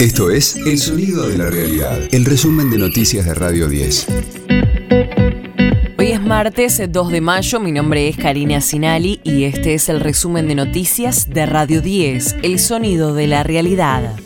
Esto es El Sonido de la Realidad, el resumen de noticias de Radio 10. Hoy es martes 2 de mayo, mi nombre es Karina Sinali y este es el resumen de noticias de Radio 10, El Sonido de la Realidad.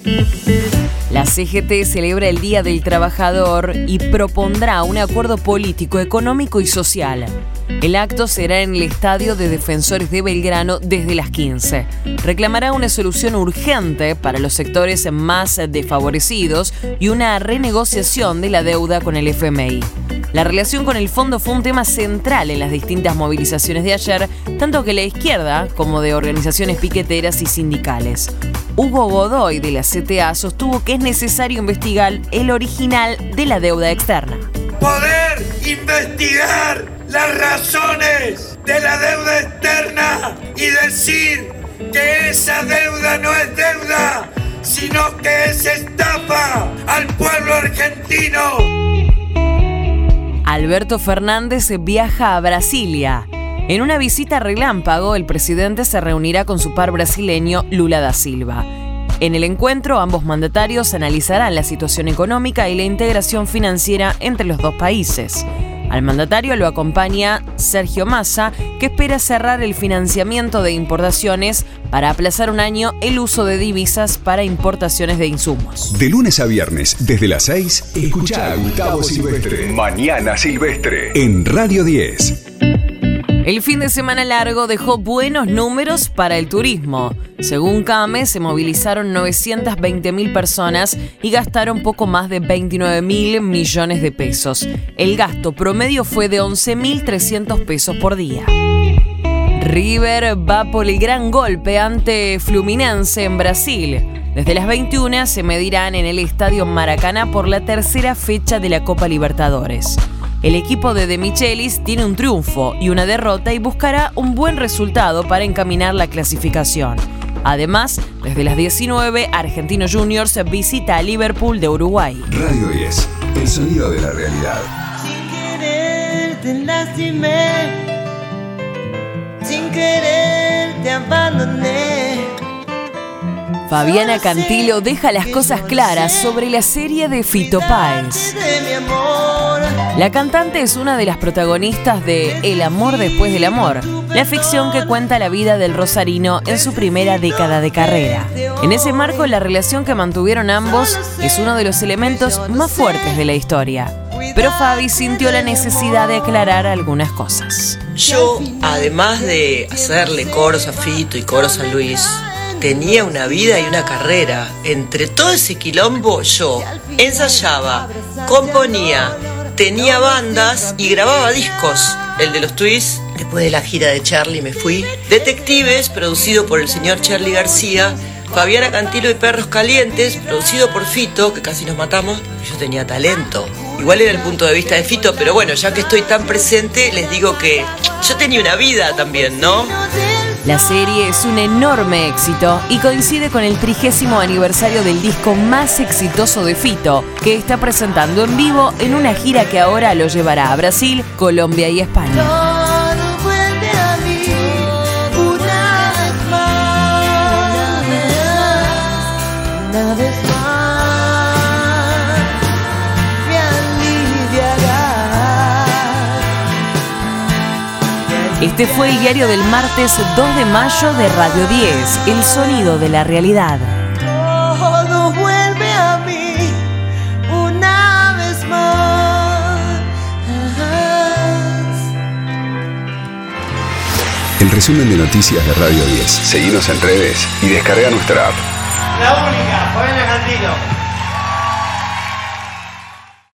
La CGT celebra el Día del Trabajador y propondrá un acuerdo político, económico y social. El acto será en el Estadio de Defensores de Belgrano desde las 15. Reclamará una solución urgente para los sectores más desfavorecidos y una renegociación de la deuda con el FMI. La relación con el fondo fue un tema central en las distintas movilizaciones de ayer, tanto que la izquierda como de organizaciones piqueteras y sindicales. Hugo Godoy de la CTA sostuvo que es necesario investigar el original de la deuda externa. Poder investigar las razones de la deuda externa y decir que esa deuda no es deuda, sino que es estafa al pueblo argentino. Alberto Fernández viaja a Brasilia. En una visita relámpago, el presidente se reunirá con su par brasileño Lula da Silva. En el encuentro, ambos mandatarios analizarán la situación económica y la integración financiera entre los dos países. Al mandatario lo acompaña Sergio Massa, que espera cerrar el financiamiento de importaciones para aplazar un año el uso de divisas para importaciones de insumos. De lunes a viernes, desde las 6, escucha a Gustavo Silvestre. Mañana Silvestre. En Radio 10. El fin de semana largo dejó buenos números para el turismo. Según CAME, se movilizaron 920 mil personas y gastaron poco más de 29 mil millones de pesos. El gasto promedio fue de 11.300 pesos por día. River va por el gran golpe ante Fluminense en Brasil. Desde las 21 se medirán en el Estadio Maracaná por la tercera fecha de la Copa Libertadores. El equipo de De Michelis tiene un triunfo y una derrota y buscará un buen resultado para encaminar la clasificación. Además, desde las 19, Argentino Juniors visita a Liverpool de Uruguay. Radio 10, el sonido de la realidad. Sin querer te lastimé, sin querer te abandoné. Fabiana Cantilo deja las cosas claras sobre la serie de Fito Páez. La cantante es una de las protagonistas de El amor después del amor, la ficción que cuenta la vida del rosarino en su primera década de carrera. En ese marco, la relación que mantuvieron ambos es uno de los elementos más fuertes de la historia. Pero Fabi sintió la necesidad de aclarar algunas cosas. Yo, además de hacerle coros a Fito y coros a Luis, tenía una vida y una carrera. Entre todo ese quilombo, yo ensayaba, componía, tenía bandas y grababa discos. El de los Twists, después de la gira de Charlie me fui. Detectives, producido por el señor Charlie García. Fabiana Cantilo y Perros Calientes, producido por Fito, que casi nos matamos. Yo tenía talento. Igual era el punto de vista de Fito, pero bueno, ya que estoy tan presente, les digo que yo tenía una vida también, ¿no? La serie es un enorme éxito y coincide con el trigésimo aniversario del disco más exitoso de Fito, que está presentando en vivo en una gira que ahora lo llevará a Brasil, Colombia y España. Este fue el diario del martes 2 de mayo de Radio 10, El Sonido de la Realidad. Todo vuelve a mí una vez más. El resumen de noticias de Radio 10. Seguimos en redes y descarga nuestra app. La única, Fabiana Cantilo.